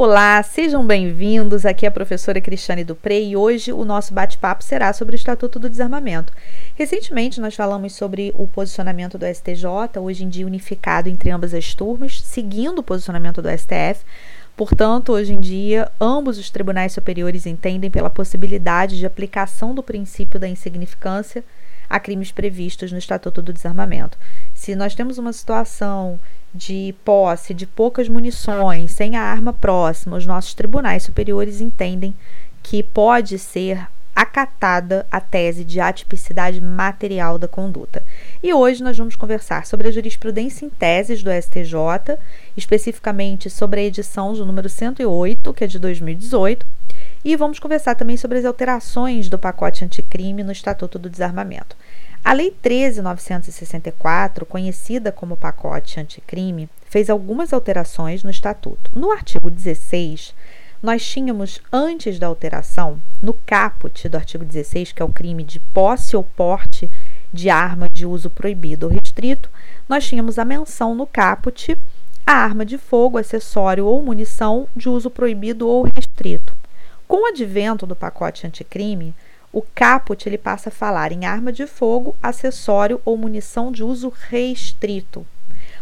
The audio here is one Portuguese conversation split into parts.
Olá, sejam bem-vindos. Aqui é a professora Cristiane Dupré e hoje o nosso bate-papo será sobre o Estatuto do Desarmamento. Recentemente nós falamos sobre o posicionamento do STJ, hoje em dia unificado entre ambas as turmas, seguindo o posicionamento do STF. Portanto, hoje em dia, ambos os tribunais superiores entendem pela possibilidade de aplicação do princípio da insignificância a crimes previstos no Estatuto do Desarmamento. Se nós temos uma situação de posse de poucas munições, sem a arma próxima, os nossos tribunais superiores entendem que pode ser acatada a tese de atipicidade material da conduta. E hoje nós vamos conversar sobre a jurisprudência em teses do STJ, especificamente sobre a edição do número 108, que é de 2018, e vamos conversar também sobre as alterações do pacote anticrime no Estatuto do Desarmamento. A Lei 13.964, conhecida como pacote anticrime, fez algumas alterações no Estatuto. No artigo 16, nós tínhamos, antes da alteração, no caput do artigo 16, que é o crime de posse ou porte de arma de uso proibido ou restrito, nós tínhamos a menção no caput a arma de fogo, acessório ou munição de uso proibido ou restrito. Com o advento do pacote anticrime, o caput ele passa a falar em arma de fogo, acessório ou munição de uso restrito.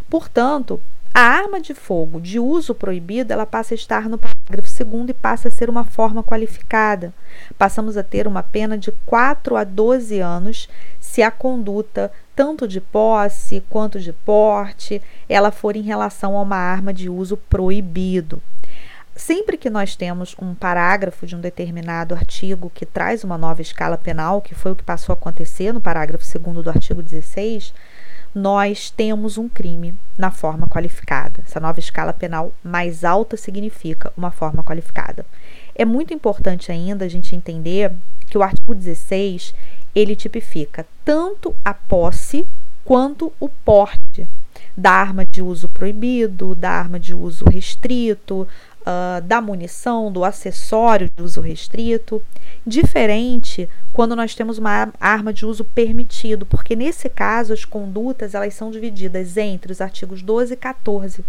Portanto, a arma de fogo de uso proibido, ela passa a estar no parágrafo 2 e passa a ser uma forma qualificada. Passamos a ter uma pena de 4 a 12 anos se a conduta, tanto de posse quanto de porte, ela for em relação a uma arma de uso proibido. Sempre que nós temos um parágrafo de um determinado artigo que traz uma nova escala penal, que foi o que passou a acontecer no parágrafo 2 do artigo 16, nós temos um crime na forma qualificada. Essa nova escala penal mais alta significa uma forma qualificada. É muito importante ainda a gente entender que o artigo 16 ele tipifica tanto a posse quanto o porte da arma de uso proibido, da arma de uso restrito, uh, da munição, do acessório de uso restrito, diferente quando nós temos uma arma de uso permitido, porque nesse caso as condutas elas são divididas entre os artigos 12 e 14.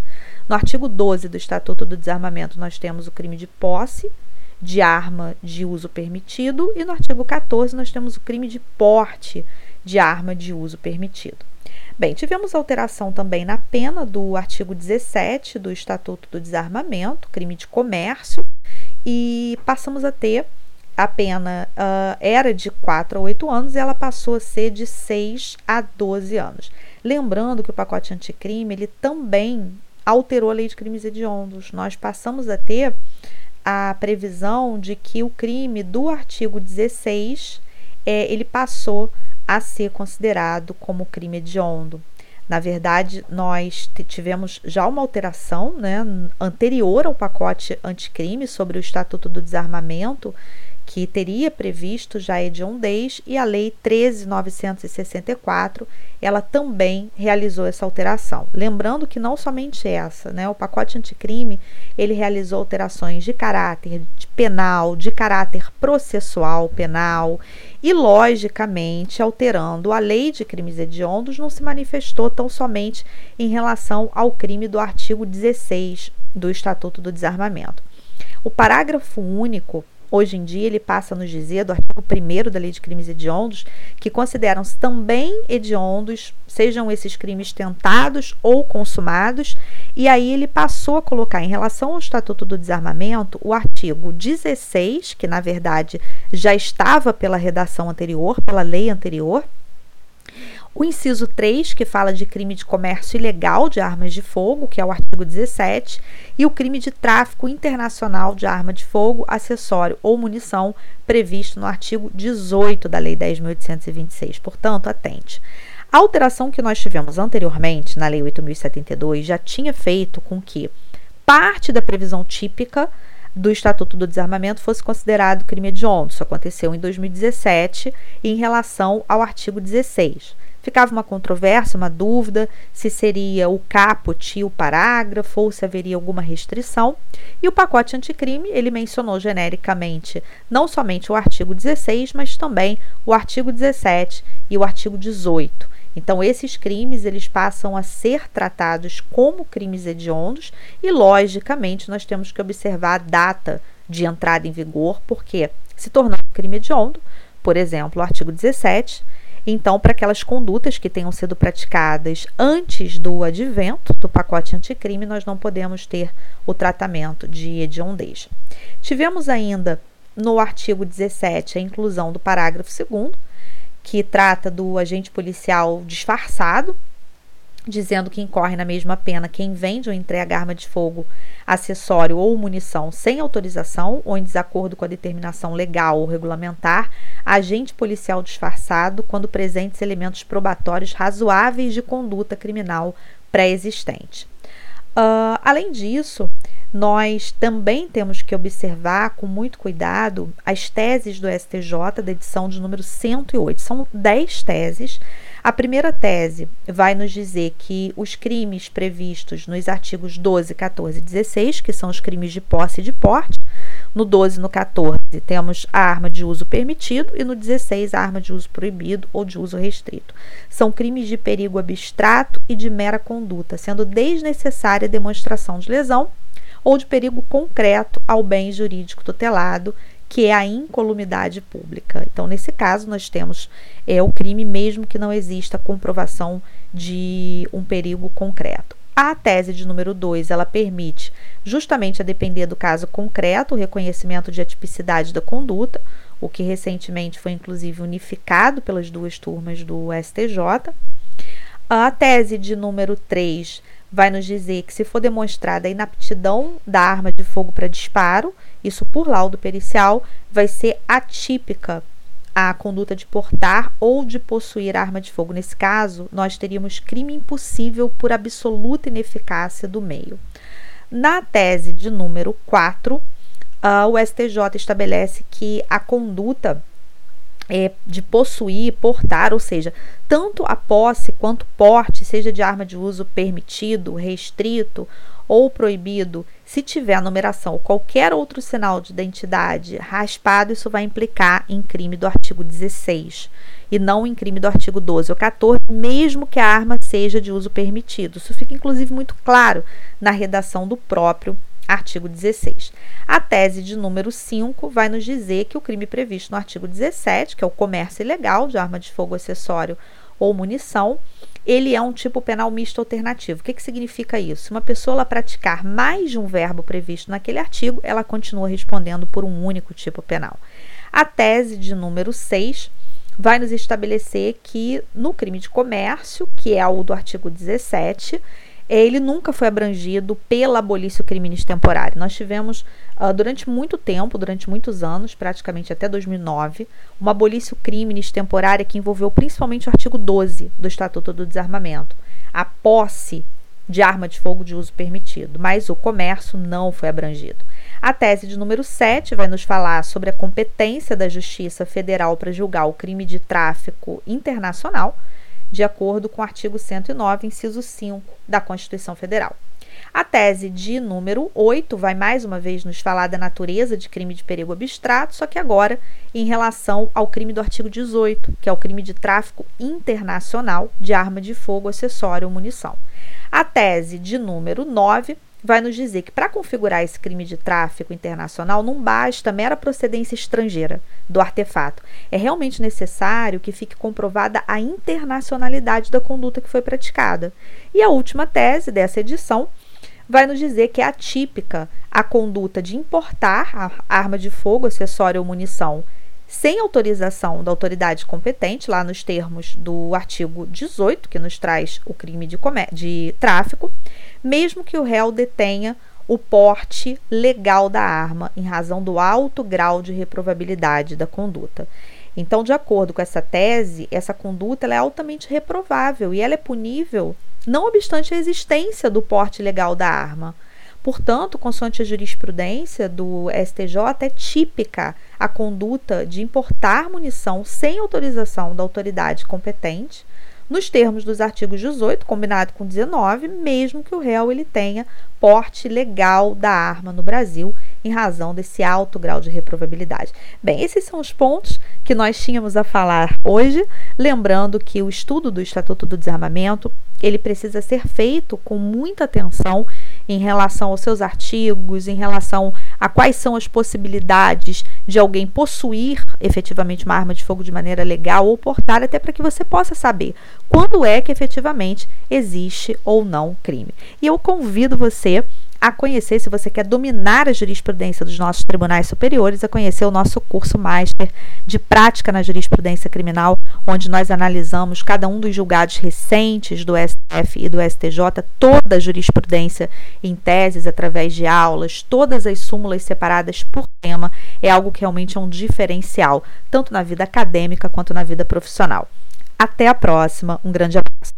No artigo 12 do Estatuto do Desarmamento nós temos o crime de posse de arma de uso permitido e no artigo 14 nós temos o crime de porte de arma de uso permitido. Bem, tivemos alteração também na pena do artigo 17 do Estatuto do Desarmamento, crime de comércio, e passamos a ter a pena uh, era de 4 a 8 anos e ela passou a ser de 6 a 12 anos. Lembrando que o pacote anticrime ele também alterou a lei de crimes hediondos. Nós passamos a ter a previsão de que o crime do artigo 16 é, ele passou a ser considerado como crime hediondo. Na verdade, nós tivemos já uma alteração né, anterior ao pacote anticrime sobre o Estatuto do Desarmamento, que teria previsto já a hediondez, e a Lei 13.964, ela também realizou essa alteração. Lembrando que não somente essa, né, o pacote anticrime, ele realizou alterações de caráter penal, de caráter processual penal, e, logicamente, alterando a lei de crimes hediondos, não se manifestou tão somente em relação ao crime do artigo 16 do Estatuto do Desarmamento. O parágrafo único Hoje em dia, ele passa a nos dizer, do artigo 1 da Lei de Crimes Hediondos, que consideram-se também hediondos, sejam esses crimes tentados ou consumados, e aí ele passou a colocar, em relação ao Estatuto do Desarmamento, o artigo 16, que na verdade já estava pela redação anterior, pela lei anterior, o inciso 3, que fala de crime de comércio ilegal de armas de fogo, que é o artigo 17, e o crime de tráfico internacional de arma de fogo, acessório ou munição, previsto no artigo 18 da Lei 10.826. Portanto, atente. A alteração que nós tivemos anteriormente na Lei 8.072 já tinha feito com que parte da previsão típica do Estatuto do Desarmamento fosse considerado crime hediondo. Isso aconteceu em 2017 em relação ao artigo 16. Ficava uma controvérsia, uma dúvida se seria o caput o parágrafo ou se haveria alguma restrição. E o pacote anticrime, ele mencionou genericamente não somente o artigo 16, mas também o artigo 17 e o artigo 18. Então, esses crimes eles passam a ser tratados como crimes hediondos e, logicamente, nós temos que observar a data de entrada em vigor, porque se tornar um crime hediondo, por exemplo, o artigo 17, então, para aquelas condutas que tenham sido praticadas antes do advento do pacote anticrime, nós não podemos ter o tratamento de hediondez. Tivemos ainda no artigo 17 a inclusão do parágrafo 2 que trata do agente policial disfarçado, dizendo que incorre na mesma pena quem vende ou entrega arma de fogo, acessório ou munição sem autorização ou em desacordo com a determinação legal ou regulamentar, agente policial disfarçado quando presentes elementos probatórios razoáveis de conduta criminal pré-existente. Uh, além disso, nós também temos que observar com muito cuidado as teses do STJ da edição de número 108. São 10 teses. A primeira tese vai nos dizer que os crimes previstos nos artigos 12, 14 e 16, que são os crimes de posse e de porte, no 12 e no 14 temos a arma de uso permitido e no 16 a arma de uso proibido ou de uso restrito. São crimes de perigo abstrato e de mera conduta, sendo desnecessária demonstração de lesão ou de perigo concreto ao bem jurídico tutelado, que é a incolumidade pública. Então, nesse caso, nós temos é, o crime mesmo que não exista comprovação de um perigo concreto. A tese de número 2, ela permite, justamente a depender do caso concreto, o reconhecimento de atipicidade da conduta, o que recentemente foi inclusive unificado pelas duas turmas do STJ. A tese de número 3 vai nos dizer que se for demonstrada a inaptidão da arma de fogo para disparo, isso por laudo pericial, vai ser atípica a conduta de portar ou de possuir arma de fogo. Nesse caso, nós teríamos crime impossível por absoluta ineficácia do meio. Na tese de número 4, uh, o STJ estabelece que a conduta é, de possuir, portar, ou seja, tanto a posse quanto porte, seja de arma de uso permitido, restrito ou proibido, se tiver a numeração ou qualquer outro sinal de identidade raspado, isso vai implicar em crime do artigo 16 e não em crime do artigo 12 ou 14, mesmo que a arma seja de uso permitido. Isso fica inclusive muito claro na redação do próprio artigo 16. A tese de número 5 vai nos dizer que o crime previsto no artigo 17, que é o comércio ilegal de arma de fogo, acessório ou munição, ele é um tipo penal misto alternativo. O que, que significa isso? Se uma pessoa praticar mais de um verbo previsto naquele artigo, ela continua respondendo por um único tipo penal. A tese de número 6 vai nos estabelecer que no crime de comércio, que é o do artigo 17, ele nunca foi abrangido pela abolício criminis temporário. Nós tivemos, uh, durante muito tempo, durante muitos anos, praticamente até 2009, uma abolício criminis temporária que envolveu principalmente o artigo 12 do Estatuto do Desarmamento, a posse de arma de fogo de uso permitido, mas o comércio não foi abrangido. A tese de número 7 vai nos falar sobre a competência da Justiça Federal para julgar o crime de tráfico internacional de acordo com o artigo 109, inciso 5 da Constituição Federal. A tese de número 8 vai mais uma vez nos falar da natureza de crime de perigo abstrato, só que agora em relação ao crime do artigo 18, que é o crime de tráfico internacional de arma de fogo, acessório ou munição. A tese de número 9 vai nos dizer que para configurar esse crime de tráfico internacional não basta mera procedência estrangeira do artefato. É realmente necessário que fique comprovada a internacionalidade da conduta que foi praticada. E a última tese dessa edição vai nos dizer que é atípica a conduta de importar arma de fogo, acessório ou munição sem autorização da autoridade competente, lá nos termos do artigo 18, que nos traz o crime de, de tráfico, mesmo que o réu detenha o porte legal da arma, em razão do alto grau de reprovabilidade da conduta. Então, de acordo com essa tese, essa conduta é altamente reprovável e ela é punível não obstante a existência do porte legal da arma. Portanto, consoante a jurisprudência do STJ, é típica a conduta de importar munição sem autorização da autoridade competente, nos termos dos artigos 18, combinado com 19, mesmo que o réu ele tenha porte legal da arma no Brasil, em razão desse alto grau de reprovabilidade. Bem, esses são os pontos que nós tínhamos a falar hoje, lembrando que o estudo do Estatuto do Desarmamento, ele precisa ser feito com muita atenção em relação aos seus artigos, em relação a quais são as possibilidades de alguém possuir efetivamente uma arma de fogo de maneira legal ou portar, até para que você possa saber quando é que efetivamente existe ou não crime. E eu convido você a conhecer, se você quer dominar a jurisprudência dos nossos tribunais superiores, a conhecer o nosso curso Master de Prática na Jurisprudência Criminal, onde nós analisamos cada um dos julgados recentes do STF e do STJ, toda a jurisprudência em teses, através de aulas, todas as súmulas separadas por tema, é algo que realmente é um diferencial, tanto na vida acadêmica quanto na vida profissional. Até a próxima, um grande abraço.